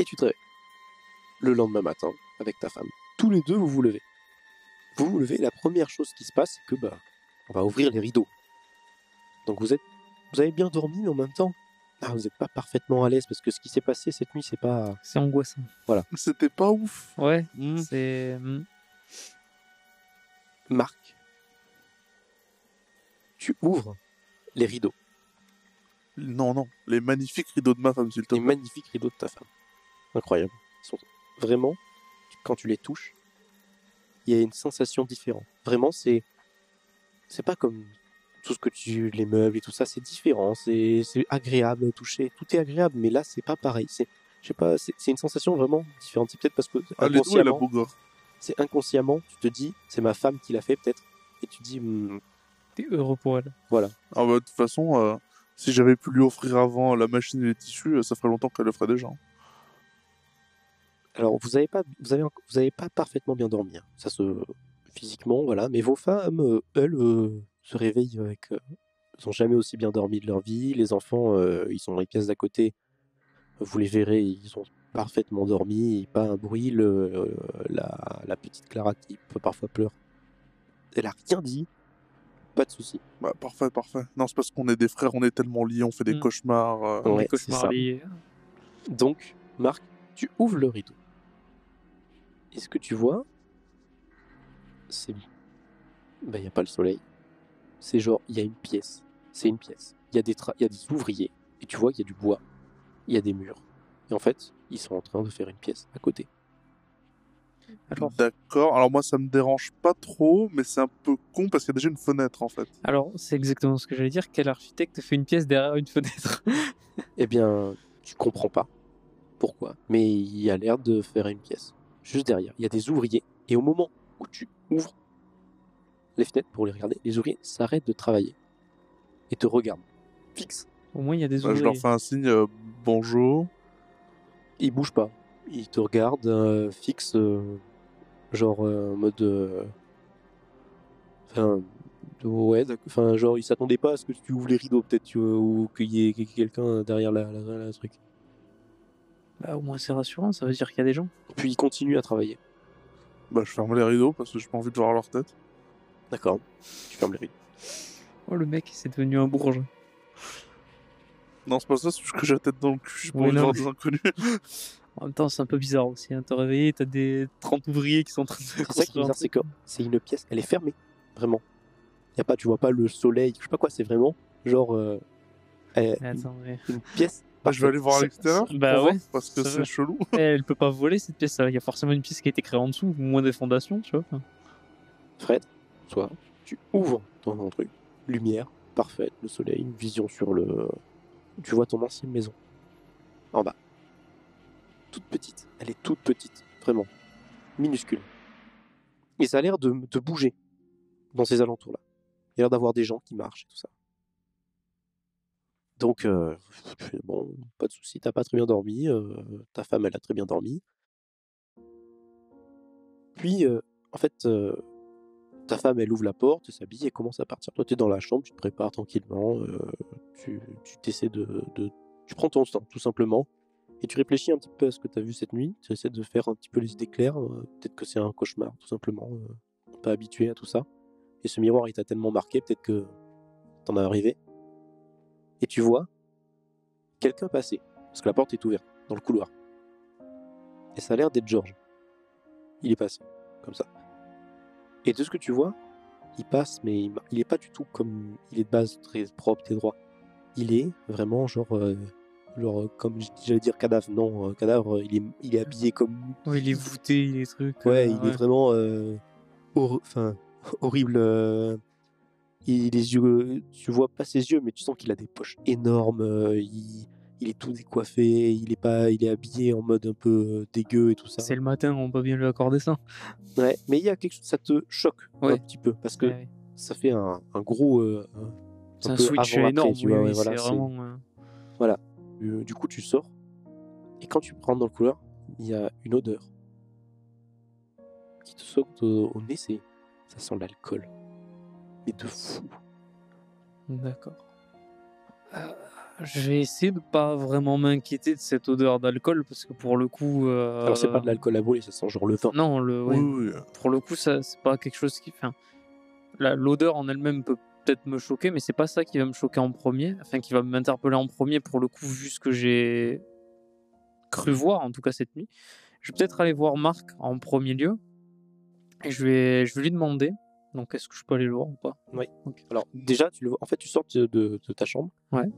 Et tu te réveilles. Le lendemain matin, avec ta femme, tous les deux, vous vous levez. Vous vous levez, la première chose qui se passe, c'est que bah, on va ouvrir les rideaux. Donc vous êtes, vous avez bien dormi, mais en même temps, ah, vous n'êtes pas parfaitement à l'aise parce que ce qui s'est passé cette nuit, c'est pas. C'est angoissant. C'était pas ouf. Ouais, Hmm. c'est. hmm. Marc, tu ouvres les rideaux, Non, non. Les magnifiques rideaux de ma femme, s'il te les magnifiques rideaux de ta femme. Incroyable. Ils sont vraiment, quand tu les touches, il y a une sensation différente. Vraiment, c'est, c'est pas comme tout ce que tu, les meubles et tout ça, c'est différent, c'est, c'est agréable à toucher, tout est agréable, mais là, c'est pas pareil. C'est, je sais pas, c'est, c'est une sensation vraiment différente. C'est peut-être parce que Ah, les doigts, elle a inconsciemment, gosse. c'est inconsciemment, tu te dis, c'est ma femme qui l'a fait peut-être, et tu dis, hmm, T'es heureux pour elle. Ah bah, de toute façon, euh, si j'avais pu lui offrir avant la machine et les tissus, euh, ça ferait longtemps qu'elle le ferait déjà. Alors, vous avez pas, vous avez, vous avez pas parfaitement bien dormi. hein. Ça se, physiquement, voilà. Mais vos femmes, euh, elles, euh, se réveillent avec, euh, ils ont jamais aussi bien dormi de leur vie. Les enfants, euh, ils sont dans les pièces d'à côté. Vous les verrez, ils ont parfaitement dormi, pas un bruit. Le, euh, la, la petite Clara qui peut parfois pleure. Elle a rien dit. Pas de souci. Bah, parfait, parfait. Non, c'est parce qu'on est des frères, on est tellement liés, on fait des Mm. cauchemars. euh, Ouais, cauchemars liés. Donc, Marc, tu ouvres le rideau. Et ce que tu vois, c'est. Ben, il n'y a pas le soleil. C'est genre, il y a une pièce. C'est une pièce. Il y, a des tra- y a des ouvriers. Et tu vois qu'il y a du bois. Il y a des murs. Et en fait, ils sont en train de faire une pièce à côté. Alors, D'accord. Alors moi, ça me dérange pas trop, mais c'est un peu con parce qu'il y a déjà une fenêtre en fait. alors c'est exactement ce que j'allais dire. Quel architecte fait une pièce derrière une fenêtre? Eh bien, tu comprends pas pourquoi. Mais il y a l'air de faire une pièce. Juste derrière. Il y a des ouvriers. Et au moment où tu ouvres les fenêtres pour les regarder, les ouvriers s'arrêtent de travailler. Et te regardent. Fixe. Au moins, il y a des Bah, je leur ouvriers. fais un signe euh, bonjour. Ils bougent pas. Ils te regardent euh, fixe. euh, genre euh, en mode. euh, Enfin. Ouais, enfin, genre, ils s'attendaient pas à ce que tu ouvres les rideaux, peut-être, ou qu'il y ait quelqu'un derrière la, la- la truc. Bah, au moins, c'est rassurant. Ça veut dire qu'il y a des gens. Puis ils continuent à travailler. Bah, je ferme les rideaux parce que j'ai pas envie de voir leur tête. D'accord. Tu fermes les rideaux. Oh, le mec, c'est devenu un bourge. Non, c'est pas ça, c'est juste que j'ai la tête dans le cul, de non, voir des inconnus. En même temps, c'est un peu bizarre aussi. Hein. Te réveiller, t'as des 30 ouvriers qui sont en train de C'est ça qui est bizarre, c'est que c'est une pièce, elle est fermée, vraiment. Y a pas, tu vois pas le soleil, je sais pas quoi, c'est vraiment genre euh, mais... une pièce. Bah, je vais aller voir à l'extérieur. bah ouais, parce que c'est chelou. Eh, elle peut pas voler cette pièce. Il y a forcément une pièce qui a été créée en dessous, ou moins des fondations, tu vois. Fred, soit tu ouvres ton truc, lumière parfaite, le soleil, une vision sur le. Tu vois ton ancienne maison en bas, toute petite. Elle est toute petite, vraiment minuscule. Et ça a l'air de, de bouger dans ces alentours-là. Il y a l'air d'avoir des gens qui marchent et tout ça. Donc, bon, pas de souci, t'as pas très bien dormi, ta femme, elle a très bien dormi. Puis, en fait, ta femme, elle ouvre la porte, s'habille et commence à partir. Toi, tu es dans la chambre, tu te prépares tranquillement, tu t'essaies de, Tu prends ton temps, tout simplement, et tu réfléchis un petit peu à ce que tu as vu cette nuit, tu essaies de faire un petit peu les idées claires, peut-être que c'est un cauchemar, tout simplement, pas habitué à tout ça. Et ce miroir, il t'a tellement marqué, peut-être que t'en as arrivé. Et tu vois quelqu'un passer, parce que la porte est ouverte, dans le couloir. Et ça a l'air d'être George. Il est passé, comme ça. Et de ce que tu vois, il passe, mais il, ma- il est pas du tout comme. Il est de base très propre, très droit. Il est vraiment genre. euh, genre, euh, comme j'allais dire cadavre. Non, euh, cadavre, il est, il est habillé comme. ouais, il est voûté, il est truc. Ouais, euh, il est vraiment. Enfin, horrible. Il, les yeux. Tu vois pas ses yeux, mais tu sens qu'il a des poches énormes. euh, il, il est tout décoiffé. Il est, pas, il est habillé en mode un peu euh, dégueu et tout ça. C'est le matin, on peut bien lui accorder ça. Ouais, mais il y a quelque chose, ça te choque un petit peu parce que Ouais. ça fait un, un gros. euh, un- peu switch énorme. tu oui, vois, oui, ouais, voilà, vraiment. Euh, du coup, tu sors et quand tu rentres dans le couloir, il y a une odeur qui te saute au, au nez. C'est ça sent l'alcool, mais de fou. D'accord. Je vais essayer de pas vraiment m'inquiéter de cette odeur d'alcool parce que pour le coup. euh, Alors, c'est pas de l'alcool à brûler, ça sent genre le vin. Non, le, Oui, oui, oui. pour le coup, ça c'est pas quelque chose qui. Enfin, la- l'odeur en elle-même peut peut-être me choquer, mais c'est pas ça qui va me choquer en premier, enfin qui va m'interpeller en premier pour le coup, vu ce que j'ai cru voir en tout cas cette nuit. Je vais peut-être aller voir Marc en premier lieu et je vais, je vais lui demander. Donc, est-ce que je peux aller le voir ou pas? Alors, déjà, tu le vois. En fait, tu sors de, de- de ta chambre. Ouais.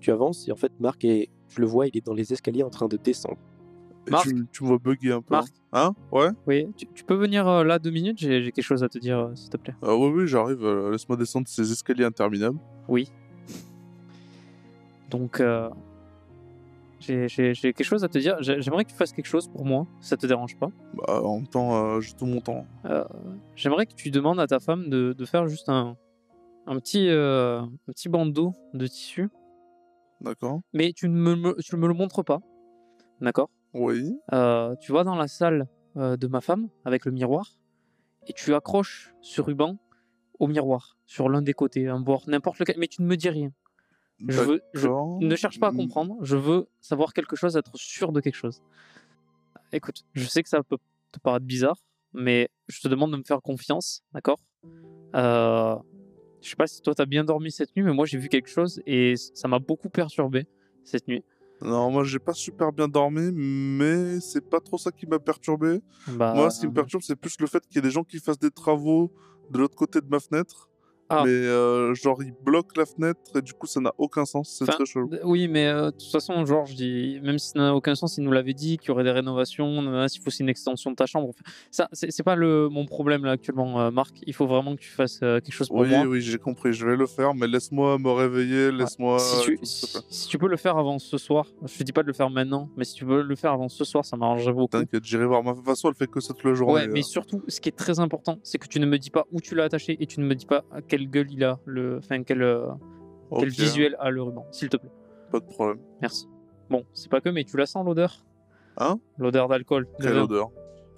Tu avances et en fait, Marc, est... tu le vois, il est dans les escaliers en train de descendre. Marc tu, tu me vois bugger un peu. Marc Hein? Ouais Oui, tu, tu peux venir euh, là deux minutes? J'ai j'ai quelque chose à te dire, euh, s'il te plaît. Euh, Oui, oui, j'arrive. euh, Laisse-moi descendre ces escaliers interminables. Oui. Donc, euh, j'ai quelque chose à te dire. J'ai- J'aimerais que tu fasses quelque chose pour moi, ça te dérange pas? Bah, en même temps, euh, j'ai tout mon temps. Euh, J'aimerais que tu demandes à ta femme de, de faire juste un, un, petit, euh, un petit bandeau de tissu, D'accord mais tu ne me, me- tu ne me le montres pas. D'accord? Oui. Euh, Tu vas dans la salle de ma femme avec le miroir et tu accroches ce ruban au miroir, sur l'un des côtés, un bord, n'importe lequel, mais tu ne me dis rien. Je veux, je, D'accord. ne cherche pas à comprendre, je veux savoir quelque chose, être sûr de quelque chose. Écoute, je sais que ça peut te paraître bizarre, mais je te demande de me faire confiance, d'accord? Euh, Je sais pas si toi t'as bien dormi cette nuit, mais moi j'ai vu quelque chose et ça m'a beaucoup perturbé cette nuit. Non, moi j'ai pas super bien dormi, mais c'est pas trop ça qui m'a perturbé. Bah, Moi, ce qui me perturbe, c'est plus le fait qu'il y ait des gens qui fassent des travaux de l'autre côté de ma fenêtre. Ah. Mais euh, genre, ils bloquent la fenêtre et du coup, ça n'a aucun sens. C'est Enfin, très chelou. Oui, mais euh, de toute façon, dis, même si ça n'a aucun sens, il nous l'avait dit qu'il y aurait des rénovations, s'il faut aussi une extension de ta chambre. Enfin, ça, c'est pas le, mon problème là actuellement, euh, Marc. Il faut vraiment que tu fasses quelque chose pour Oui, moi. oui, j'ai compris. Je vais le faire, mais laisse-moi me réveiller. Laisse-moi. si, tu, si, si peux le faire avant ce soir, je te dis pas de le faire maintenant, mais si tu veux le faire avant ce soir, ça m'arrangerait beaucoup. T'inquiète, j'irai voir. Ma de toute façon, elle fait que ça toute la journée. Ouais, mais surtout, ce qui est très important, c'est que tu ne me dis pas où tu l'as attaché et tu ne me dis pas à quelle gueule il a, le, enfin quel, euh, quel visuel a le ruban, s'il te plaît. Pas de problème. Merci. Bon, c'est pas que, mais tu la sens l'odeur? Hein? L'odeur d'alcool. Quelle odeur?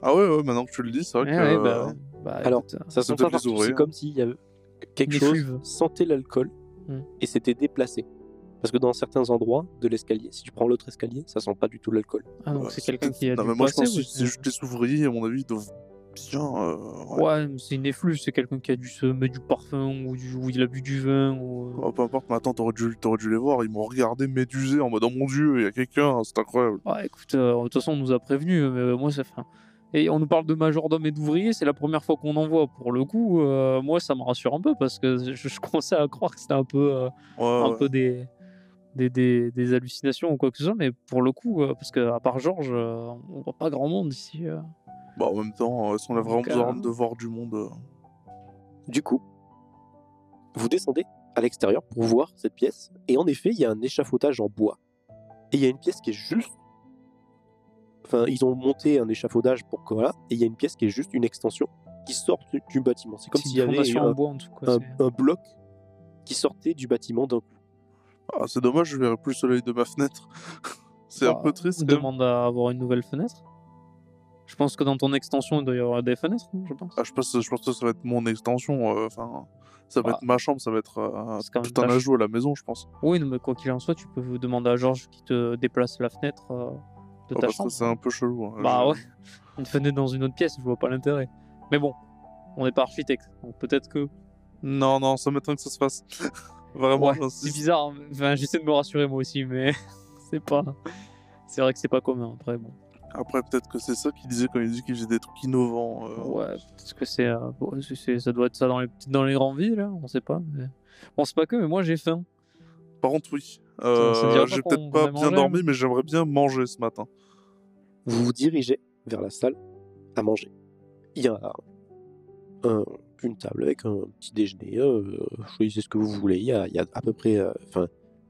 Ah ouais, ouais, maintenant que tu le dis, c'est vrai Ouais, que. ouais, euh, bah. Bah, Alors, écoute, Ça sent pas les partout. ouvriers, C'est comme s'il y avait quelque Des chose fluves. sentait l'alcool Hmm. et s'était déplacé. Parce que dans certains endroits de l'escalier, si tu prends l'autre escalier, ça sent pas du tout l'alcool. Ah, donc ouais, c'est quelqu'un qui a Non, mais moi, je pense que c'est juste les ouvriers, à mon avis, ils doivent euh, ouais. Ouais, mais c'est une effluve, c'est quelqu'un qui a dû se mettre du parfum ou, du, ou il a bu du vin ou... Oh, peu importe, mais attends, t'aurais dû, t'aurais dû les voir. Ils m'ont regardé médusé en mode Oh mon dieu, il y a quelqu'un, c'est incroyable. Ouais, écoute, euh, de toute façon, on nous a prévenus, mais euh, moi, ça fait... Et on nous parle de majordome et d'ouvrier, c'est la première fois qu'on en voit. Pour le coup, euh, moi, ça me rassure un peu parce que je, je commençais à croire que c'était un peu, euh, Ouais, un ouais. peu des, des, des, des hallucinations ou quoi que ce soit, mais pour le coup, euh, parce qu'à part Georges, euh, on voit pas grand monde ici. Bah, en même temps, euh, si on a vraiment Donc, besoin euh, de voir du monde. euh, Du coup, vous descendez à l'extérieur pour voir cette pièce, et en effet, il y a un échafaudage en bois. Et il y a une pièce qui est juste. Enfin, ils ont monté un échafaudage pour que voilà, et il y a une pièce qui est juste une extension qui sort du, du bâtiment. C'est comme s'il y avait un, en bois en tout cas. un- c'est- un bloc qui sortait du bâtiment d'un coup. Ah, c'est dommage, je verrai plus le soleil de ma fenêtre. c'est un Bah, peu triste. même. Demande à avoir une nouvelle fenêtre. Je pense que dans ton extension, il doit y avoir des fenêtres, je pense. Ah, je pense, je pense que ça va être mon extension. euh, Enfin, ça va Bah, être ma chambre, ça va être euh, tout un ajout à la maison, je pense. Oui, mais quoi qu'il en soit, tu peux demander à Georges qui te déplace la fenêtre euh, de Ah, ta parce chambre. c'est un peu chelou. hein. Bah Je- ouais, une fenêtre dans une autre pièce, je vois pas l'intérêt. Mais bon, on n'est pas architecte, donc peut-être que. Non, non, ça m'étonne que ça se fasse. Vraiment, Ouais, c'est bizarre. hein. Enfin, j'essaie de me rassurer moi aussi, mais c'est pas. C'est vrai que c'est pas commun après. Bon, Après, peut-être que c'est ça qu'il disait quand il dit qu'il faisait des trucs innovants. euh. ouais, parce que c'est, euh, bon, c'est- ça doit être ça dans les dans les grandes villes, hein, on sait pas. mais- Bon, c'est pas que, mais moi j'ai faim. Par contre, oui. Euh, J'ai peut-être pas bien manger, dormi, hein mais j'aimerais bien manger ce matin. Vous vous dirigez vers la salle à manger. Il y a un- une table avec un petit déjeuner. euh, choisissez ce que vous voulez. Il y a, il y a à peu près. euh, Enfin,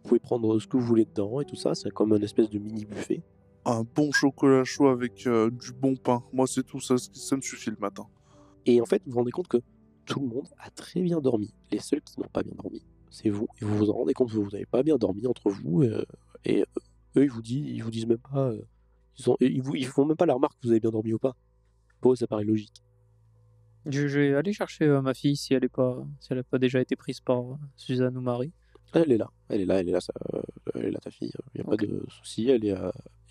vous pouvez prendre ce que vous voulez dedans et tout ça. C'est comme une espèce de mini buffet. Un bon chocolat chaud avec euh, du bon pain. Moi, c'est tout, ça, ça me suffit le matin. Et en fait, vous vous rendez compte que tout le monde a très bien dormi. Les seuls qui n'ont pas bien dormi, c'est vous. Et vous vous en rendez compte que vous n'avez pas bien dormi entre vous. euh, et euh, eux, ils vous disent, ils vous disent même pas. euh, ils, ont, ils, vous, ils font même pas la remarque que vous avez bien dormi ou pas. Eux, ça paraît logique. Je, je vais aller chercher euh, ma fille si elle est pas si elle a pas déjà été prise par euh, Suzanne ou Marie. Elle est là, elle est là, elle est là, ça, euh, elle est là ta fille. Il n'y a pas de souci. Elle est,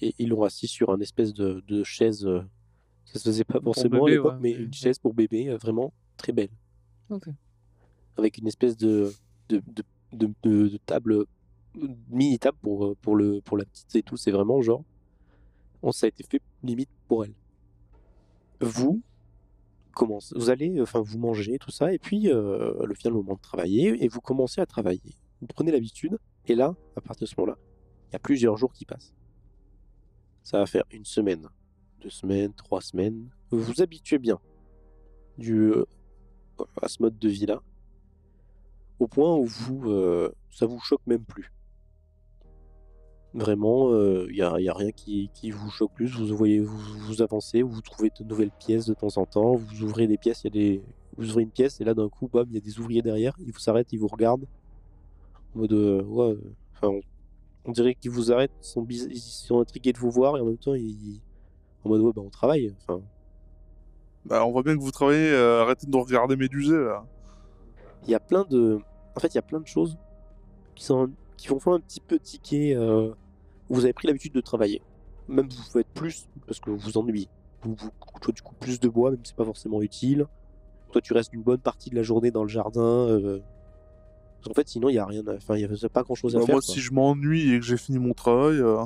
et ils l'ont assis sur un espèce de, de chaise. euh, ça se faisait pas forcément à l'époque, ouais, mais une chaise pour bébé, euh, vraiment très belle, Ok. avec une espèce de de, de, de, table mini table pour euh, pour le pour la petite et tout. C'est vraiment genre, on ça a été fait limite pour elle. Vous commencez, vous allez, enfin vous mangez tout ça, et puis euh, le le moment de travailler, et vous commencez à travailler. Vous prenez l'habitude, et là, à partir de ce moment-là, il y a plusieurs jours qui passent. Ça va faire une semaine, deux semaines, trois semaines. Vous vous habituez bien du, euh, à ce mode de vie-là, au point où vous, euh, ça vous choque même plus. Vraiment, il n'y a, y a rien qui, vous choque plus. Vous voyez, vous avancez, vous trouvez de nouvelles pièces de temps en temps. Vous ouvrez des pièces, il y a des, vous ouvrez une pièce et là d'un coup, bam, il y a des ouvriers derrière. Ils vous s'arrêtent, ils vous regardent en mode, euh, ouais, enfin, on, on dirait qu'ils vous arrêtent, ils sont, biz- ils sont intrigués de vous voir et en même temps, ils, en mode, ouais, bah on travaille. Enfin, Bah, on voit bien que vous travaillez, euh, arrêtez de nous regarder méduser là. il y a plein de, en fait, il y a plein de choses qui sont, qui vont faire un petit peu tiquer. euh, vous avez pris l'habitude de travailler. Même vous faites plus parce que vous vous ennuyez. Vous, vous, toi, tu coupes plus de bois, même si c'est pas forcément utile. Toi, tu restes une bonne partie de la journée dans le jardin. euh, parce qu'en fait, sinon, il y a rien. à- Enfin, il y a pas grand chose à Bah, faire. moi, quoi. si je m'ennuie et que j'ai fini mon travail, euh,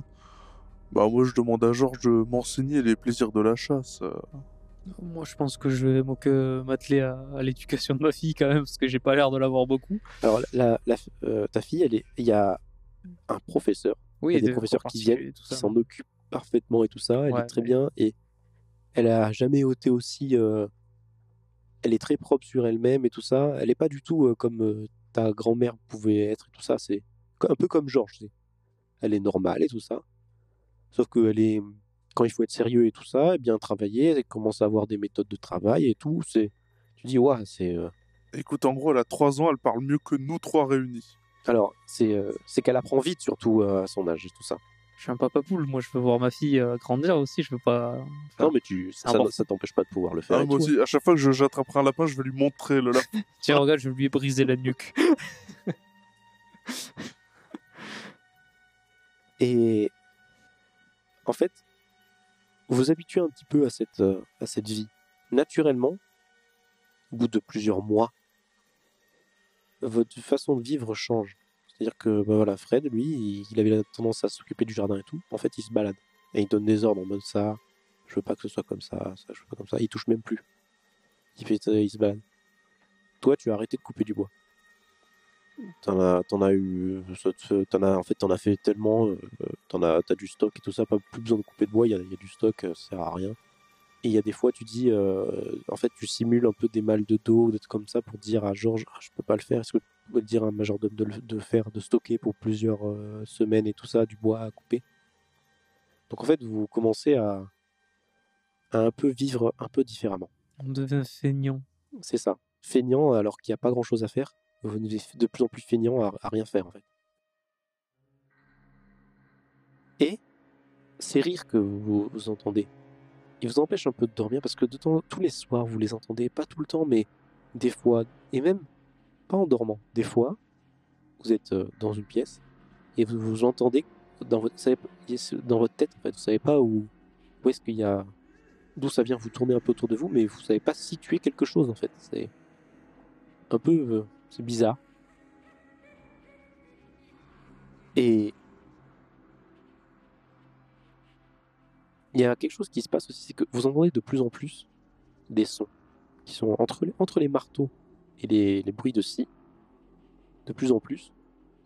bah moi je demande à Georges de m'enseigner les plaisirs de la chasse. euh. Moi, je pense que je vais m'atteler à, à l'éducation de ma fille quand même, parce que j'ai pas l'air de l'avoir beaucoup. Alors, la, la- euh, ta fille, elle est, il y a un professeur, Oui, il y a des des professeurs qui viennent, qui s'en occupent parfaitement et tout ça. Elle Ouais, est très ouais. bien et elle a jamais été aussi. euh, elle est très propre sur elle-même et tout ça. Elle est pas du tout euh, comme euh, ta grand-mère pouvait être et tout ça. C'est un peu comme Georges. Elle est normale et tout ça. Sauf que elle est quand il faut être sérieux et tout ça, et bien travailler, elle commence à avoir des méthodes de travail et tout. C'est, tu dis ouais, c'est. euh, Écoute, en gros, elle a 3 ans, elle parle mieux que nous trois réunis. Alors, c'est euh, qu'elle apprend vite, surtout euh, à son âge et tout ça. Je suis un papa poule, moi je veux voir ma fille euh, grandir aussi, je veux pas. Enfin, Non, mais tu, ça, t'empêche pas de pouvoir le faire. Ah, moi tout, aussi, à chaque fois que j'attraperai un lapin, je vais lui montrer le lapin. Tiens, regarde, je vais lui briser la nuque. Et en fait, vous vous habituez un petit peu à cette, euh, à cette vie. Naturellement, au bout de plusieurs mois, votre façon de vivre change. C'est-à-dire que bah voilà, Fred, lui, il, avait la tendance à s'occuper du jardin et tout. En fait, il se balade. Et il donne des ordres en mode ça, je veux pas que ce soit comme ça, ça, je veux pas comme ça. Il touche même plus. Il, fait, il se balade. Toi, tu as arrêté de couper du bois. T'en as, t'en as eu, t'en as, en fait, t'en as fait tellement, euh, t'en as, t'as du stock et tout ça, pas plus besoin de couper de bois, il y a, du stock, euh, ça sert à rien. Et il y a des fois, tu dis, euh, en fait, tu simules un peu des mal de dos, trucs comme ça, pour dire à Georges, ah, je peux pas le faire, est-ce que dire à un majordome de, de faire, de stocker pour plusieurs euh, semaines et tout ça, du bois à couper. Donc en fait, vous commencez à, à un peu vivre un peu différemment. On devient feignant. C'est ça. Feignant alors qu'il n'y a pas grand chose à faire. Vous devenez de plus en plus feignant à, à rien faire en fait. Et ces rires que vous, vous entendez, ils vous empêchent un peu de dormir parce que de temps, tous les soirs vous les entendez, pas tout le temps, mais des fois, et même pas en dormant. Des fois, vous êtes euh, dans une pièce et vous, vous entendez dans votre, dans votre tête en fait, vous savez pas où, où est-ce qu'il y a, d'où ça vient, vous tournez un peu autour de vous, mais vous savez pas situer quelque chose en fait. C'est un peu, euh, c'est bizarre. Et il y a quelque chose qui se passe aussi, c'est que vous entendez de plus en plus des sons qui sont entre les, entre les marteaux et les, bruits de scie. De plus en plus,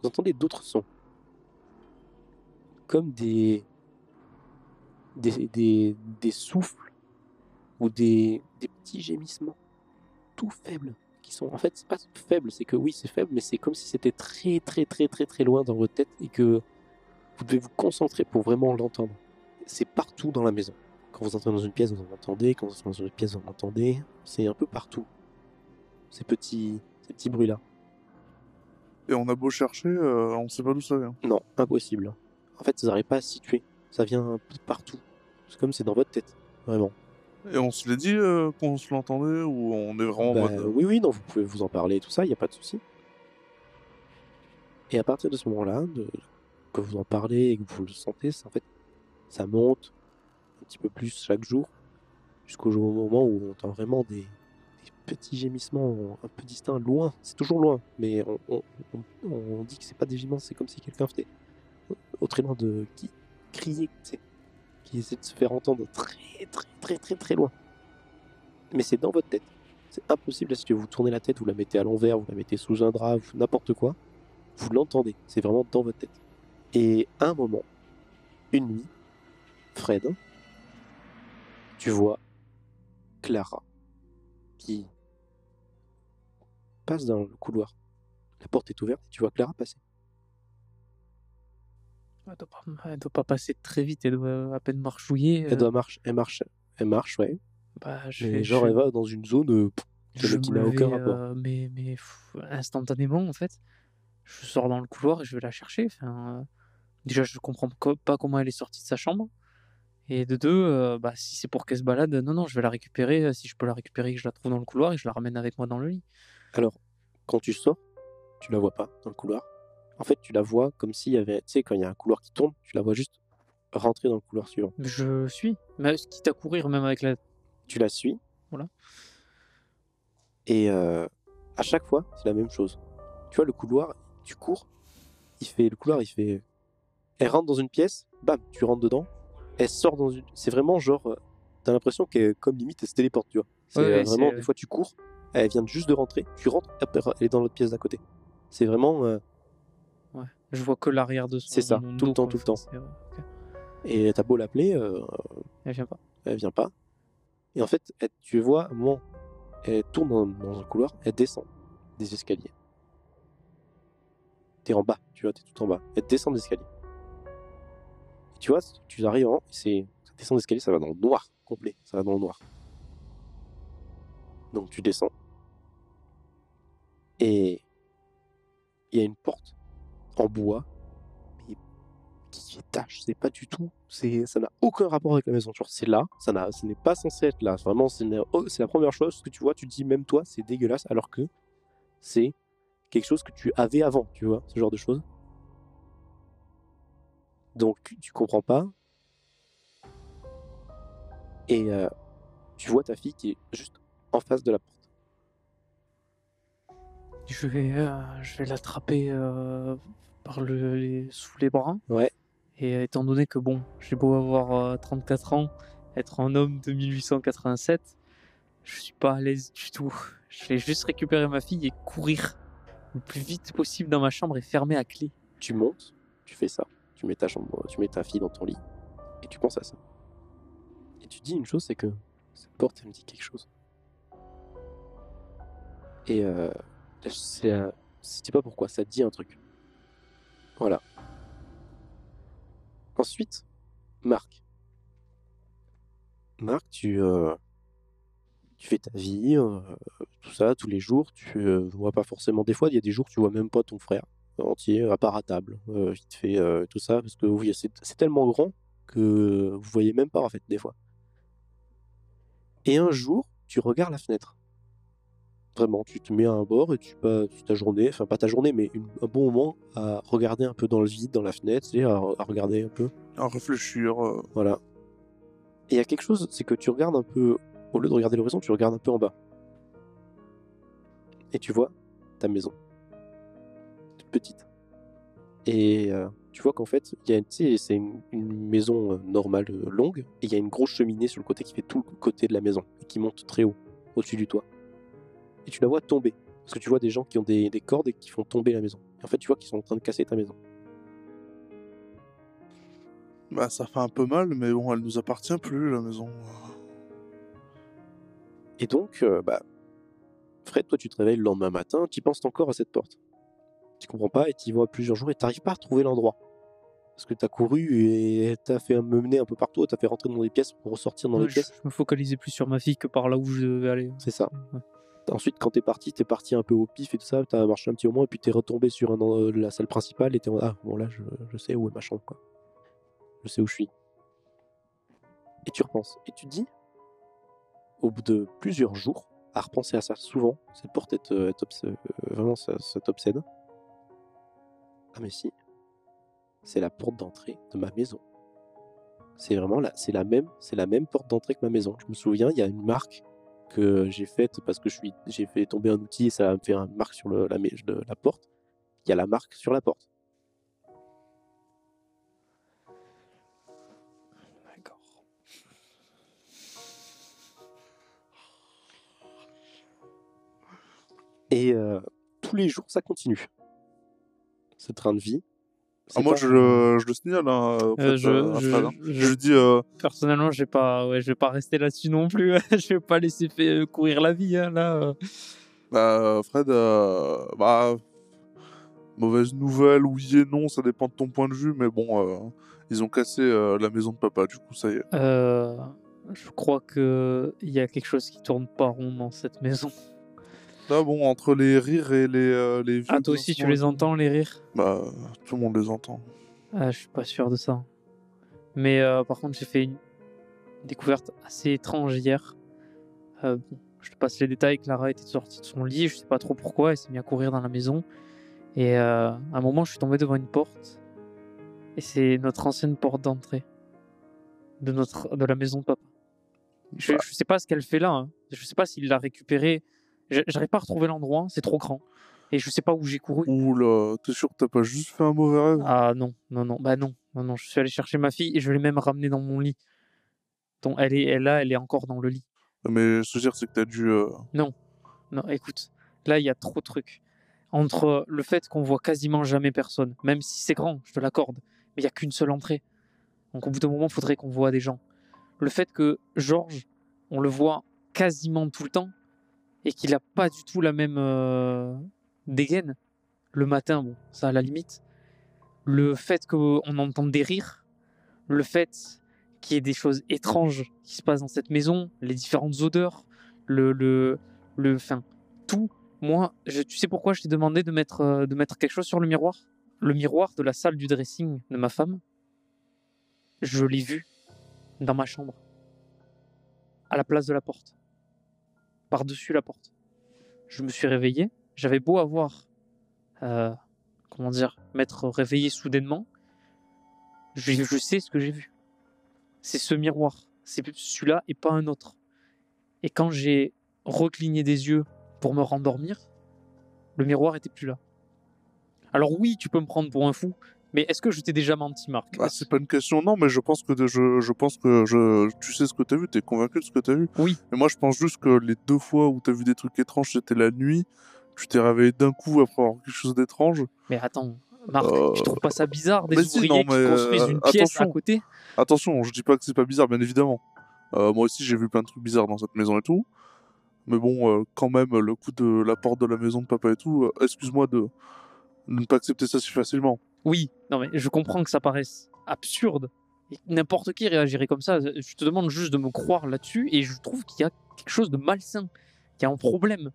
vous entendez d'autres sons, comme des des, des, des souffles ou des, des petits gémissements tout faibles qui sont en fait c'est pas faible c'est que oui c'est faible mais c'est comme si c'était très très très très très loin dans votre tête et que vous devez vous concentrer pour vraiment l'entendre. C'est partout dans la maison. Quand vous entrez dans une pièce vous en entendez. Quand vous entrez dans une pièce vous en entendez. C'est un peu partout ces petits ces petits bruits là Et on a beau chercher, euh, on sait pas d'où ça vient. non impossible en fait vous n'arrivez pas à se situer. Ça vient partout. C'est comme c'est dans votre tête vraiment. Et on se l'est dit euh, qu'on se l'entendait ou on est vraiment en Bah, euh, oui, oui, non, vous pouvez vous en parler et tout ça, il n'y a pas de souci. Et à partir de ce moment-là, de- que vous en parlez et que vous le sentez, en fait, ça monte un petit peu plus chaque jour, jusqu'au moment où on entend vraiment des petits gémissements un peu distincts, loin. C'est toujours loin, mais on, on- dit que c'est pas des gémissements, c'est comme si quelqu'un faisait au loin de qui criait, qui essaie de se faire entendre très très très très très loin. Mais c'est dans votre tête. C'est impossible si vous tournez la tête, vous la mettez à l'envers, vous la mettez sous un drap, n'importe quoi, vous l'entendez. C'est vraiment dans votre tête. Et un moment, une nuit, Fred, tu vois Clara qui passe dans le couloir. La porte est ouverte et tu vois Clara passer. Elle doit, pas, elle doit pas passer très vite, elle doit à peine marchouiller. Elle doit marche, elle marche, elle marche, ouais. bah, je Mais vais- genre je- elle va dans une zone euh, pff, qui n'a aucun rapport. euh, mais mais pff, instantanément, en fait, je sors dans le couloir et je vais la chercher. Enfin, euh, déjà, je comprends co- pas comment elle est sortie de sa chambre. Et de deux, euh, bah, si c'est pour qu'elle se balade, non, non, je vais la récupérer. euh, Si je peux la récupérer, que je la trouve dans le couloir et je la ramène avec moi dans le lit. Alors, quand tu sors, tu la vois pas dans le couloir. En fait, tu la vois comme s'il y avait, tu sais, quand il y a un couloir qui tourne, tu la vois juste rentrer dans le couloir suivant. Je suis. Mais quitte à courir, même avec la. Tu la suis. Voilà. Et euh, à chaque fois, c'est la même chose. Tu vois, le couloir, tu cours, il fait, le couloir, il fait. Elle rentre dans une pièce, bam, tu rentres dedans, elle sort dans une. C'est vraiment genre. euh, T'as l'impression qu'elle, comme limite, elle se téléporte, tu vois. C'est Ouais, euh, ouais, vraiment, des fois, tu cours, elle vient juste de rentrer, tu rentres, elle est dans l'autre pièce d'à côté. C'est vraiment. euh, Ouais. Je vois que l'arrière de son. C'est ça, tout le temps, tout le temps. Et t'as beau l'appeler, euh, Elle vient pas. elle vient pas. Et en fait, elle- tu vois, moment, elle tourne dans, dans un couloir, elle descend des escaliers. T'es en bas, tu vois, t'es tout en bas. Elle descend des escaliers. Et tu vois, tu arrives en, c'est, ça descend des escaliers, ça va dans le noir complet, ça va dans le noir. Donc tu descends. Et il y a une porte en bois, qui étage, c'est pas du tout, c'est, ça n'a aucun rapport avec la maison. C'est là, ça n'a, ce n'est pas censé être là. Vraiment, c'est, oh, la première chose que tu vois, tu dis même toi, c'est dégueulasse, alors que c'est quelque chose que tu avais avant, tu vois, ce genre de choses. Donc, tu comprends pas. Et euh, tu vois ta fille qui est juste en face de la porte. Je vais, euh, je vais l'attraper euh, par le, les- sous les bras. Ouais. Et euh, étant donné que bon, j'ai beau avoir euh, 34 ans, être un homme de 1887, je suis pas à l'aise du tout. Je vais juste récupérer ma fille et courir le plus vite possible dans ma chambre et fermer à clé. Tu montes, tu fais ça, tu mets ta chambre, tu mets ta fille dans ton lit, et tu penses à ça. Et tu dis une chose, c'est que cette porte, elle me dit quelque chose. Et euh, euh, je sais pas pourquoi, ça te dit un truc. Voilà. Ensuite, Marc. Marc, tu, euh, fais ta vie, euh, tout ça, tous les jours. Tu euh, vois pas forcément. Des fois, il y a des jours, tu vois même pas ton frère entier, à part à table, euh, vite fait, euh, tout ça, parce que oui, c'est tellement grand que vous voyez même pas en fait des fois. Et un jour, tu regardes la fenêtre. Vraiment, tu te mets à un bord et tu passes ta journée, enfin pas ta journée, mais une- un bon moment à regarder un peu dans le vide, dans la fenêtre, tu sais, à, à regarder un peu, À réfléchir. euh, voilà. Et il y a quelque chose, c'est que tu regardes un peu, au lieu de regarder l'horizon, tu regardes un peu en bas. Et tu vois ta maison. Toute petite. Et euh, tu vois qu'en fait, c'est une, une maison euh, normale, longue, et il y a une grosse cheminée sur le côté qui fait tout le côté de la maison, et qui monte très haut, au-dessus du toit. Et tu la vois tomber. Parce que tu vois des gens qui ont des, des cordes et qui font tomber la maison. Et en fait, tu vois qu'ils sont en train de casser ta maison. Bah, ça fait un peu mal, mais bon, elle nous appartient plus, la maison. Et donc, euh, bah, Fred, toi, tu te réveilles le lendemain matin, tu penses encore à cette porte. Tu comprends pas et tu y vas plusieurs jours et tu n'arrives pas à retrouver l'endroit. Parce que tu as couru et tu as fait me mener un peu partout, tu as fait rentrer dans des pièces pour ressortir dans Ouais, les je, pièces. je me focalisais plus sur ma fille que par là où je devais aller. C'est ça. Ouais. Ensuite, quand t'es parti, t'es parti un peu au pif et tout ça, t'as marché un petit moment et puis t'es retombé sur euh, la salle principale et t'es en ah bon là je, sais où est ma chambre quoi. Je sais où je suis. Et tu repenses et tu te dis, au bout de plusieurs jours, à repenser à ça souvent, cette porte elle t'obs- euh, vraiment ça, ça t'obsède. Ah mais si. C'est la porte d'entrée de ma maison. C'est vraiment la, c'est la même, c'est la même porte d'entrée que ma maison. Je me souviens, il y a une marque que j'ai faite parce que j'ai fait tomber un outil et ça a fait une marque sur le, la, de la porte. Il y a la marque sur la porte. D'accord. Et euh, tous les jours, ça continue. Ce train de vie. Ah, moi, pas- je, le- je le signale. Hein, en Euh, fait, je- euh, je- Fred, hein. je- je dis, euh, Personnellement, je vais pas, ouais, je vais pas rester là-dessus non plus. je vais pas laisser fait- courir la vie hein, là. bah, Fred, euh, bah, mauvaise nouvelle, oui et non, ça dépend de ton point de vue, mais bon, euh, ils ont cassé euh, la maison de papa, du coup, ça y est. Euh, je crois que il y a quelque chose qui tourne pas rond dans cette maison. Bon, entre les rires et les, euh, les Ah, toi aussi, tu les entends les rires? Bah, tout le monde les entend. Ah, je suis pas sûr de ça. Mais euh, par contre, j'ai fait une découverte assez étrange hier. Euh, je te passe les détails. Clara était sortie de son lit, je sais pas trop pourquoi, elle s'est mise à courir dans la maison. Et à un moment, je suis tombé devant une porte. Et c'est notre ancienne porte d'entrée de, notre, de la maison de papa. Je, Bah. je sais pas ce qu'elle fait là. hein. Je sais pas s'il l'a récupérée. J'arrive pas à retrouver l'endroit, c'est trop grand. Et je sais pas où j'ai couru. Ouh là, t'es sûr que t'as pas juste fait un mauvais rêve? Ah non, non, non, bah non, non, non, je suis allé chercher ma fille et je l'ai même ramenée dans mon lit. Donc elle est, elle là, elle est encore dans le lit. Mais ce que je veux dire, c'est que t'as dû. euh, Non, écoute, là il y a trop de trucs. Entre le fait qu'on voit quasiment jamais personne, même si c'est grand, je te l'accorde, mais il y a qu'une seule entrée. Donc au bout d'un moment, il faudrait qu'on voit des gens. Le fait que Georges, on le voit quasiment tout le temps et qu'il n'a pas du tout la même euh, dégaine. Le matin, bon, ça à la limite. Le fait qu'on entende des rires, le fait qu'il y ait des choses étranges qui se passent dans cette maison, les différentes odeurs, le, le, le, fin, tout. Moi, tu sais pourquoi je t'ai demandé de mettre, euh, de mettre quelque chose sur le miroir? Le miroir de la salle du dressing de ma femme, je l'ai vu dans ma chambre, à la place de la porte, par-dessus la porte. Je me suis réveillé, j'avais beau avoir, euh, comment dire, m'être réveillé soudainement, je, je sais ce que j'ai vu. C'est ce miroir, c'est celui-là et pas un autre. Et quand j'ai recligné des yeux pour me rendormir, le miroir était plus là. Alors oui, tu peux me prendre pour un fou, mais est-ce que je t'ai déjà menti, Marc? Bah, c'est pas une question, non, mais je pense que de- je, je pense que je, tu sais ce que t'as vu, t'es convaincu de ce que t'as vu. Oui. Et moi, je pense juste que les deux fois où t'as vu des trucs étranges, c'était la nuit. Tu t'es réveillé d'un coup après avoir quelque chose d'étrange. Mais attends, Marc, Euh, tu trouves pas ça bizarre des mais si, ouvriers qui mais, construisent euh, une pièce à côté? Attention, je dis pas que c'est pas bizarre, bien évidemment. Euh, moi aussi, j'ai vu plein de trucs bizarres dans cette maison et tout. Mais bon, euh, quand même, le coup de la porte de la maison de papa et tout, excuse-moi de, de ne pas accepter ça si facilement. Oui, non mais je comprends que ça paraisse absurde. N'importe qui réagirait comme ça. Je te demande juste de me croire là-dessus et je trouve qu'il y a quelque chose de malsain, qu'il y a un problème.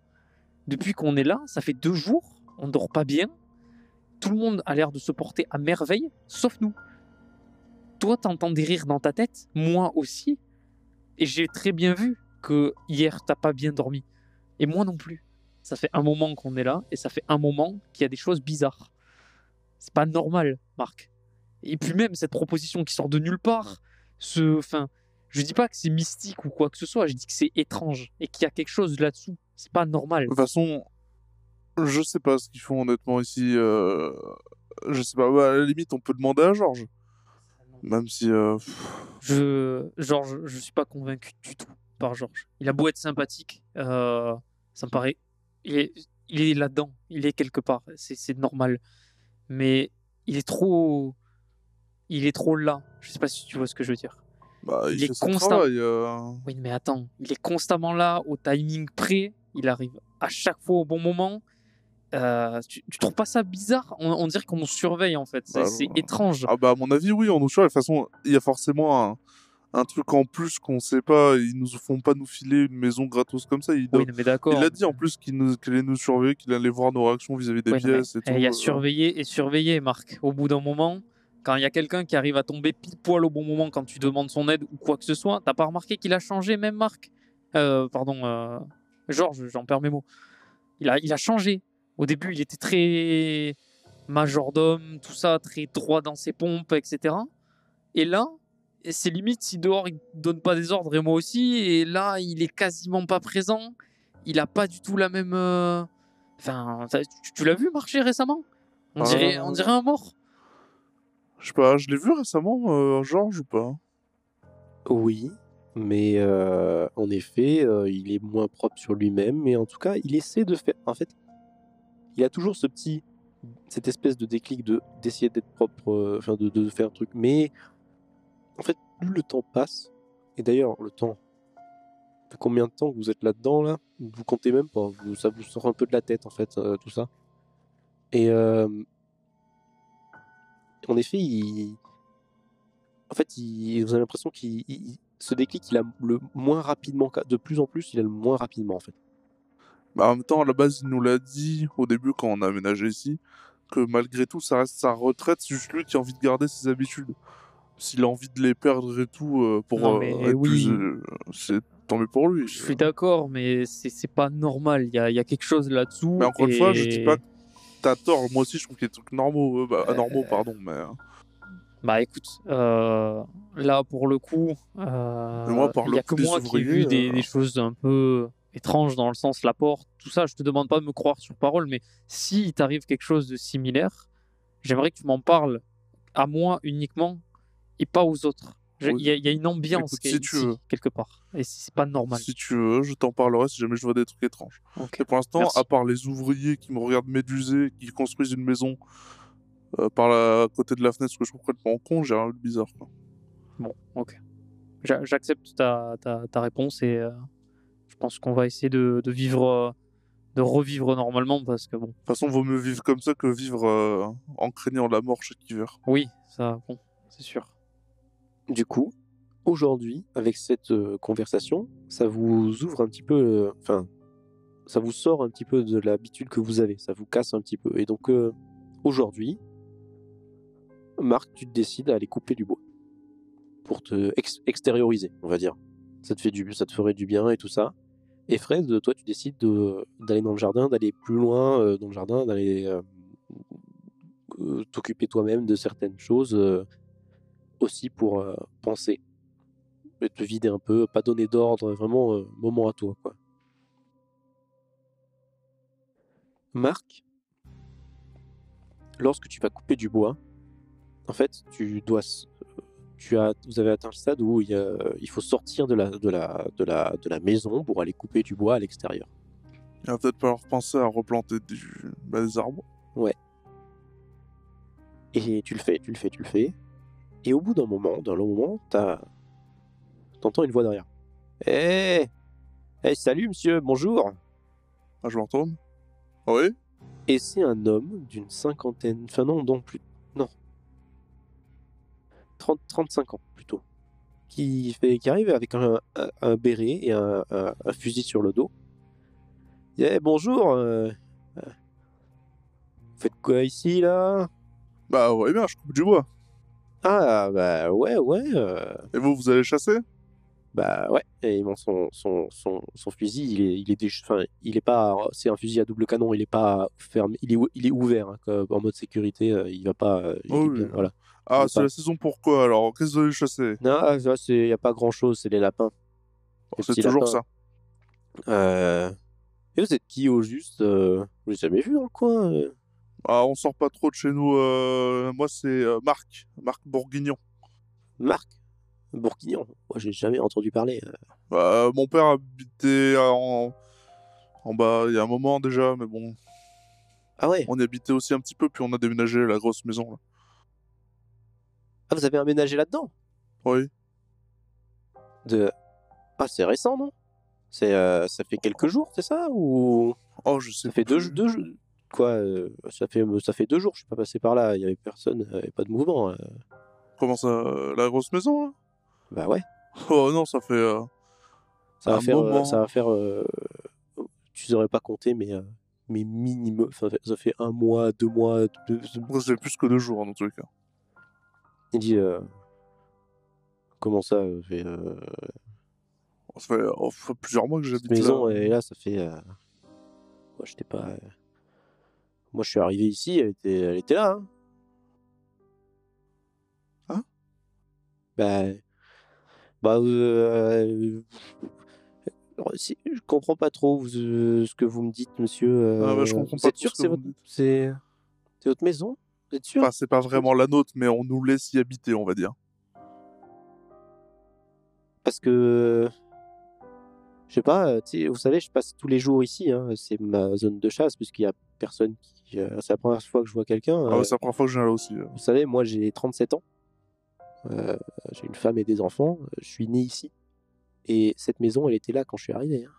Depuis qu'on est là, ça fait deux jours, on dort pas bien. Tout le monde a l'air de se porter à merveille, sauf nous. Toi, t'entends des rires dans ta tête, moi aussi. Et j'ai très bien vu que hier, t'as pas bien dormi. Et moi non plus. Ça fait un moment qu'on est là et ça fait un moment qu'il y a des choses bizarres. C'est pas normal, Marc. Et puis même cette proposition qui sort de nulle part, ce, enfin, je dis pas que c'est mystique ou quoi que ce soit, je dis que c'est étrange et qu'il y a quelque chose là-dessous. C'est pas normal. De toute façon, je sais pas ce qu'ils font honnêtement ici. euh, Je sais pas, bah, à la limite, on peut demander à Georges. Même si. euh, Je, Georges, je suis pas convaincu du tout par Georges. Il a beau être sympathique, euh, ça me paraît, il est, il est là-dedans, il est quelque part, c'est, c'est normal. Mais il est trop, il est trop là. Je sais pas si tu vois ce que je veux dire. bah, il, Il est travail. euh, Oui, mais attends, il est constamment là, au timing près, il arrive à chaque fois au bon moment. Euh, tu, tu trouves pas ça bizarre? On, on dirait qu'on nous surveille en fait, c'est, Bah, c'est bah. étrange. Ah bah à mon avis oui on nous surveille. De toute façon il y a forcément un, un truc en plus qu'on sait pas. Ils nous font pas nous filer une maison gratos comme ça. Il, oui, non, mais d'accord. il a dit en plus qu'il nous, allait nous surveiller, qu'il allait voir nos réactions vis-à-vis des pièces et eh, Il y a euh. surveillé et surveillé, Marc. Au bout d'un moment, quand il y a quelqu'un qui arrive à tomber pile poil au bon moment quand tu demandes son aide ou quoi que ce soit, t'as pas remarqué qu'il a changé, même Marc? Euh, Pardon, euh, Georges, j'en perds mes mots. Il a, il a changé. Au début, il était très majordome, tout ça, très droit dans ses pompes, etc. Et là, c'est limite si dehors il donne pas des ordres et moi aussi. Et là, il est quasiment pas présent. Il a pas du tout la même. euh, Enfin, tu, tu l'as vu marcher récemment? On Ah. dirait, on dirait un mort. Je sais pas, je l'ai vu récemment, euh, Georges ou pas? Oui, mais euh, en effet, euh, il est moins propre sur lui-même, mais en tout cas, il essaie de faire. En fait, il a toujours ce petit, cette espèce de déclic de d'essayer d'être propre, euh, enfin de, de faire un truc. Mais en fait, plus le temps passe, et d'ailleurs, le temps. Combien de temps que vous êtes là-dedans là? Vous comptez même pas, vous- ça vous sort un peu de la tête en fait, euh, tout ça. Et euh, en effet, en fait, vous avez l'impression qu'il il- il- ce déclic, il a le moins rapidement, de plus en plus, il a le moins rapidement en fait. Bah, en même temps, à la base, il nous l'a dit au début quand on a aménagé ici, que malgré tout, ça reste sa retraite, c'est juste lui qui a envie de garder ses habitudes. S'il a envie de les perdre et tout euh, pour Non, euh, mais être oui. plus, euh, c'est tant mieux pour lui. Je suis d'accord, mais c'est c'est pas normal. Il y a, il y a quelque chose là-dessous. Mais encore une fois, je dis pas que t'as tort. Moi aussi, je trouve qu'il y a des trucs normaux, euh, bah, anormaux, pardon, mais. Bah écoute, euh, là pour le coup, euh, il le y a que moi qui ai vu des, des choses un peu étranges dans le sens la porte, tout ça. Je te demande pas de me croire sur parole, mais si t'arrive quelque chose de similaire, j'aimerais que tu m'en parles à moi uniquement et pas aux autres. Il Oui. y, a- il y a une ambiance Écoute, qui est si tu ici, veux. quelque part, et c'est pas normal. Si tu veux, je t'en parlerai si jamais je vois des trucs étranges. Ok. Et pour l'instant, à part les ouvriers qui me regardent méduser, qui construisent une maison euh, par la à côté de la fenêtre, ce que je trouve complètement con, j'ai rien de bizarre. Quoi. Bon, ok. J'a- J'accepte ta, ta, ta réponse et euh, je pense qu'on va essayer de, de vivre, euh, de revivre normalement parce que bon. De toute façon, vaut mieux vivre comme ça que vivre en craignant la mort chaque hiver. Oui, ça, bon, c'est sûr. Du coup, aujourd'hui, avec cette euh, conversation, ça vous ouvre un petit peu, euh, enfin, ça vous sort un petit peu de l'habitude que vous avez, ça vous casse un petit peu. Et donc, euh, aujourd'hui, Marc, tu te décides à aller couper du bois pour te ex- extérioriser, on va dire. Ça te fait du, ça te ferait du bien et tout ça. Et Fred, toi, tu décides de- d'aller dans le jardin, d'aller plus loin dans le jardin, d'aller t'occuper toi-même de certaines choses aussi pour euh, penser et te vider un peu, pas donner d'ordre, vraiment euh, moment à toi, quoi. Marc, lorsque tu vas couper du bois, en fait, tu dois, tu as, vous avez atteint le stade où il, y a- il faut sortir de la, de, la, de, la, de la maison pour aller couper du bois à l'extérieur. Il va peut-être falloir penser à replanter du- bah, des arbres. Et tu le fais, tu le fais, tu le fais. Et au bout d'un moment, d'un long moment, t'as... t'entends une voix derrière. Hé Eh salut monsieur, bonjour Ah, je me retourne. Ah oui? Et c'est un homme d'une cinquantaine, enfin non, non plus, non. 30, 35 ans plutôt. Qui, fait, qui arrive avec un, un, un béret et un, fusil sur le dos. Eh bonjour euh, euh, Vous faites quoi ici là? Bah ouais, bien, je coupe du bois. Ah bah ouais, ouais. euh, Et vous, vous allez chasser? Bah ouais, et bon, son, son, son, son fusil, il est, il est, déch- enfin, il est pas, c'est un fusil à double canon, il est pas fermé, il est, ou- il est ouvert, hein, comme- en mode sécurité, euh, il va pas, euh, il Oh oui. bien, voilà. Ah, c'est la saison pourquoi alors? Qu'est-ce que vous allez chasser? Non, ah, ça, c'est, y a pas grand chose, c'est les lapins. Les C'est petits toujours lapins. ça. Euh... Et vous êtes qui au juste euh... Je l'ai jamais vu dans le coin. euh? Ah, on sort pas trop de chez nous. euh, Moi, c'est euh, Marc. Marc Bourguignon. Marc Bourguignon. Moi, j'ai jamais entendu parler. euh. Bah, mon père habitait en... en bas il y a un moment déjà, mais bon, Ah ouais? on y habitait aussi un petit peu, puis on a déménagé la grosse maison. Là. Ah, vous avez aménagé là-dedans? Oui. De. Ah, c'est récent, non? C'est, euh, ça fait quelques jours, c'est ça ou? Oh, je sais Ça fait deux, plus. deux jours. Quoi euh, ça fait, ça fait deux jours, je suis pas passé par là. Il y avait personne, il y avait pas de mouvement. euh. Comment ça euh, La grosse maison là? Bah ouais. Oh non, ça fait. euh, Ça va faire, euh, ça va faire. euh, tu aurais pas compté, mais euh, mais minimum. Ça fait, un mois, deux mois. deux- fait plus que deux jours tous les cas. Il dit. euh, comment ça euh, fait, euh, Ça fait, oh, ça fait plusieurs mois que j'habite maison là. et là, ça fait. euh, ouais, j'étais pas. Euh, Moi, je suis arrivé ici, elle était, elle était là. Hein. Hein? Bah, bah, euh, si- je comprends pas trop euh, ce que vous me dites, monsieur. Ah, bah, je euh, comprends pas sûr que c'est que vous votre, votre maison? Vous êtes sûr? Enfin, c'est pas vraiment la nôtre, mais on nous laisse y habiter, on va dire. Parce que, je sais pas, euh, vous savez, je passe tous les jours ici. hein, c'est ma zone de chasse, puisqu'il y a personne qui. Euh, c'est la première fois que je vois quelqu'un. Ah euh, ouais, c'est la première fois que je viens là aussi. euh. Vous savez, moi j'ai 37 ans. Euh, j'ai une femme et des enfants. Je suis né ici. Et cette maison, elle était là quand je suis arrivé. hein.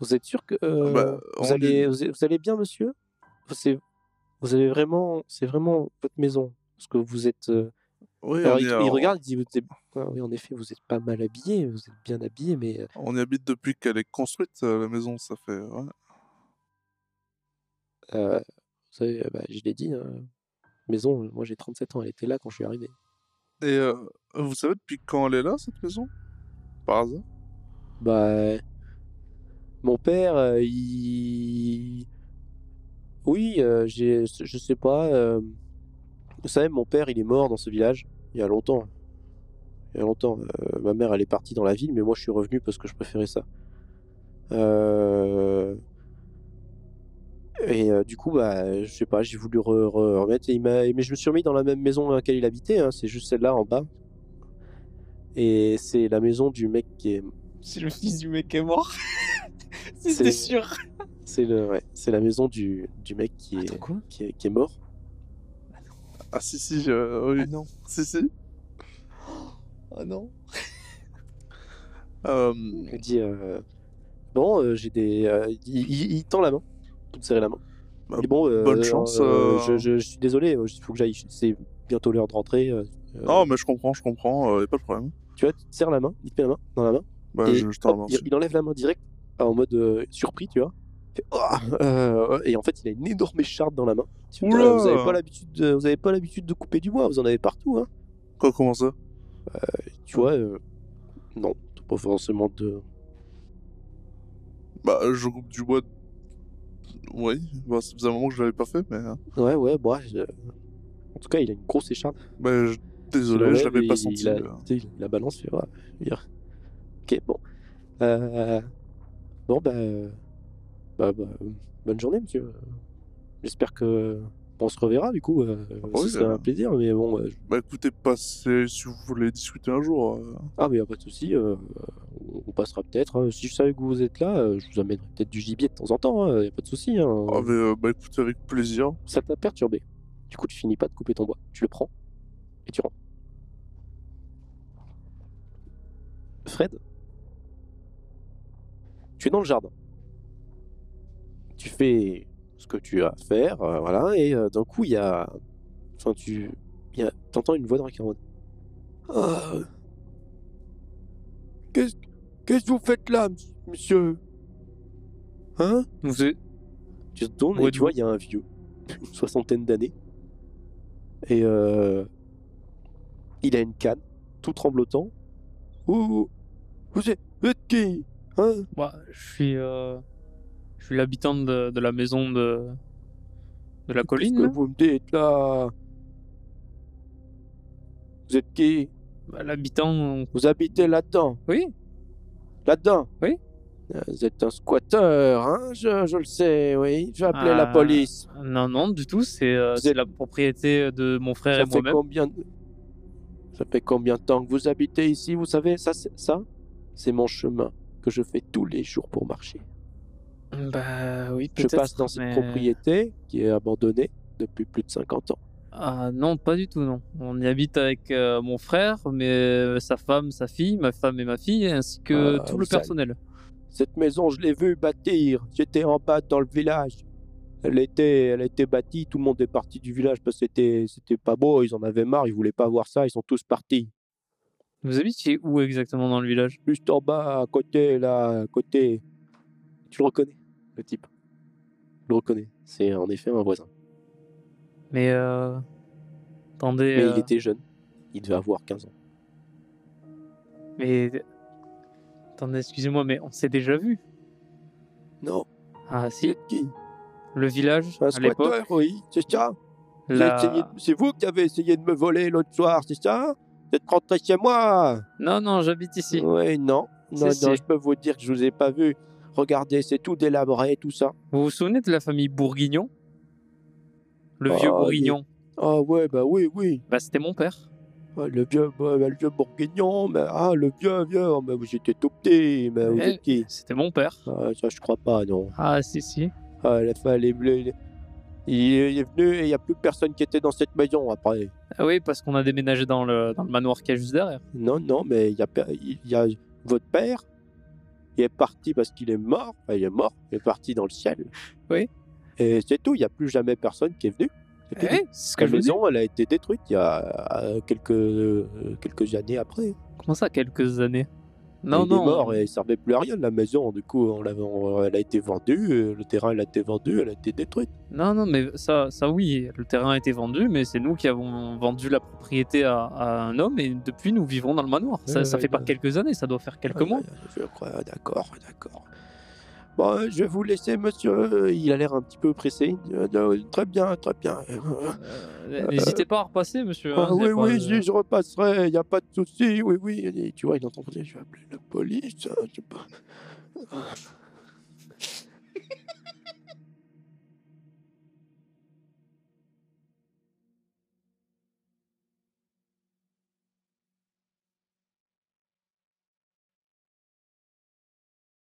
Vous êtes sûr que euh, bah, vous, allez, est- vous, vous allez bien, monsieur? C'est vous avez vraiment, c'est vraiment votre maison. Parce que vous êtes. euh, Oui, alors, il, regarde, il dit, vous êtes- oui, en effet, vous êtes pas mal habillé, vous êtes bien habillé, mais euh, on y habite depuis qu'elle est construite, euh, la maison, ça fait... ouais. euh, vous savez, bah, je l'ai dit. hein, maison, moi j'ai 37 ans, elle était là quand je suis arrivé. Et euh, vous savez depuis quand elle est là, cette maison? Par hasard? Bah, mon père, euh, il, oui, j'ai, je sais pas. Vous savez, mon père, il est mort dans ce village il y a longtemps. Il y a longtemps. Euh, ma mère, elle est partie dans la ville, mais moi, je suis revenu parce que je préférais ça. Euh, Et euh, du coup, bah, je sais pas, j'ai voulu re- re- remettre. Et il m'a... Mais je me suis remis dans la même maison dans laquelle il habitait. hein, C'est juste celle-là en bas. Et c'est la maison du mec qui est C'est le fils du mec qui est mort. C'est- C'était sûr. C'est le, ouais, c'est la maison du, du mec qui est, Attends, quoi? qui est, qui est mort. Ah si, si, oui. Ah non. Si, si. Ah non. Euh, Il dit euh, bon, euh, j'ai des, euh, il, il- il tend la main, pour te serrer la main. Bah, Il dit, bon, bonne chance, je, je- je suis désolé, il faut que j'aille. C'est bientôt l'heure de rentrer. Non, mais je comprends, je comprends, y a pas de problème. Tu vois, tu te serres la main, il te met la main dans la main. Bah, et je, je t'en hop, il, il enlève la main direct, en mode surpris, tu vois. Fait, Oh Euh, et en fait, il a une énorme écharpe dans la main. Vous avez pas l'habitude, de- vous avez pas l'habitude de couper du bois, vous en avez partout, hein. Quoi, comment ça? Tu vois, euh, non, t'as pas forcément de. Bah, je coupe du bois. Oui, bah, ça faisait un moment que je l'avais pas fait, mais. euh, Ouais, ouais, bon, je- en tout cas, il a une grosse écharpe. bah, je- Désolé, je l'avais pas senti. la- euh. il la balance, fait, ouais. Ok, bon. Euh, Bon, bah, euh, bah, bah, bonne journée, monsieur. J'espère que on se reverra, du coup. Euh, oui, ce serait euh. un plaisir, mais bon. euh, Bah, écoutez, passez si vous voulez discuter un jour. euh. Ah, mais y a pas de souci. euh, on- passera peut-être. hein. Si je savais que vous êtes là, je vous amènerai peut-être du gibier de temps en temps. hein, y a pas de souci. hein. Ah, mais, bah, écoutez, avec plaisir. Ça t'a perturbé. Du coup, tu finis pas de couper ton bois. Tu le prends et tu rentres. Fred, tu es dans le jardin. Tu fais ce que tu as à faire, euh, voilà, et euh, d'un coup, il y a. Enfin, tu. Il y a... T'entends une voix dans la caronne. Ah. Qu'est-ce Qu'est-ce que vous faites là, monsieur? Hein? Vous êtes- tu te tournes Ouais, et tu vois, il y a un vieux, une soixantaine d'années. Et euh, il a une canne, tout tremblotant. Ouh, vous êtes, vous êtes qui? Hein? Bah, je suis, euh, je suis l'habitant de, de la maison de, de la colline. Qu'est-ce là. que vous me dites là? Vous êtes qui? Bah, l'habitant, Vous habitez là-dedans? Oui. Là-dedans? Oui. Euh, Vous êtes un squatteur, hein je, je le sais, oui. Je vais appeler la Ah, police. Non, non, du tout. C'est euh, êtes- la propriété de mon frère Ça et fait moi-même. combien. Ça fait combien de temps que vous habitez ici? Vous savez, ça, ça, c'est mon chemin que je fais tous les jours pour marcher. Bah oui, Je passe dans cette propriété qui est abandonnée depuis plus de 50 ans. Ah non, pas du tout, non. On y habite avec euh, mon frère, mais euh, sa femme, sa fille, ma femme et ma fille, ainsi que Ah, tout le personnel. Cette maison, je l'ai vue bâtir. J'étais en bas dans le village. Elle était, elle était bâtie. Tout le monde est parti du village parce que c'était, c'était pas beau. Ils en avaient marre. Ils voulaient pas voir ça. Ils sont tous partis. Vous habitez où exactement dans le village? Juste en bas, à côté, là, à côté. Tu le reconnais, le type. Je le reconnais. C'est en effet un voisin. Mais euh... attendez, Mais euh, il était jeune. Il devait avoir 15 ans. mais attendez, excusez-moi, mais on s'est déjà vu. Non. Ah si, Qui? Le village Un à l'époque. squatter, oui, c'est ça. La- C'est vous qui avez essayé de me voler l'autre soir, c'est ça? Vous êtes rentré chez moi Non, non, j'habite ici. Oui, non. Non, non, je peux vous dire que je vous ai pas vu. Regardez, c'est tout délabré, tout ça. Vous vous souvenez de la famille Bourguignon? Le Oh, vieux. Bourguignon Ah ouais, bah oui, oui. Bah, c'était mon père. Ah, le vieux, bah, le vieux bourguignon, mais ah, le vieux, vieux, mais vous étiez tout petit, mais vous Eh. qui C'était mon père. Ah, Ça, je crois pas, non. Ah, si, si. Ah, la fin, les, Il est venu et il n'y a plus personne qui était dans cette maison après. Ah oui, parce qu'on a déménagé dans le, dans le manoir qui est juste derrière. Non, non, mais il y a, y a votre père, il est parti parce qu'il est mort, enfin, il est mort, il est parti dans le ciel. Oui. Et c'est tout, il n'y a plus jamais personne qui est venu. Eh, ce que La je maison, elle a été détruite il y a euh, quelques, euh, quelques années après. Comment ça, quelques années? Non, il non. est mort et il servait plus à rien la maison. Du coup, on l'a- on- elle a été vendue, euh, le terrain elle a été vendu, elle a été détruite. Non, non, mais ça, ça oui, le terrain a été vendu, mais c'est nous qui avons vendu la propriété à, à un homme et depuis nous vivons dans le manoir. Ça, Ouais, ça ouais, fait pas quelques années, ça doit faire quelques mois. D'accord, d'accord. Bon, euh, je vais vous laisser, monsieur. Il a l'air un petit peu pressé. Euh, euh, très bien, très bien. Euh, N'hésitez pas à repasser, monsieur. Ah, hein, oui, c'est pas- oui, je, je repasserai, il n'y a pas de souci. Oui, oui. Et tu vois, il entend je vais appeler la police. hein, je sais pas.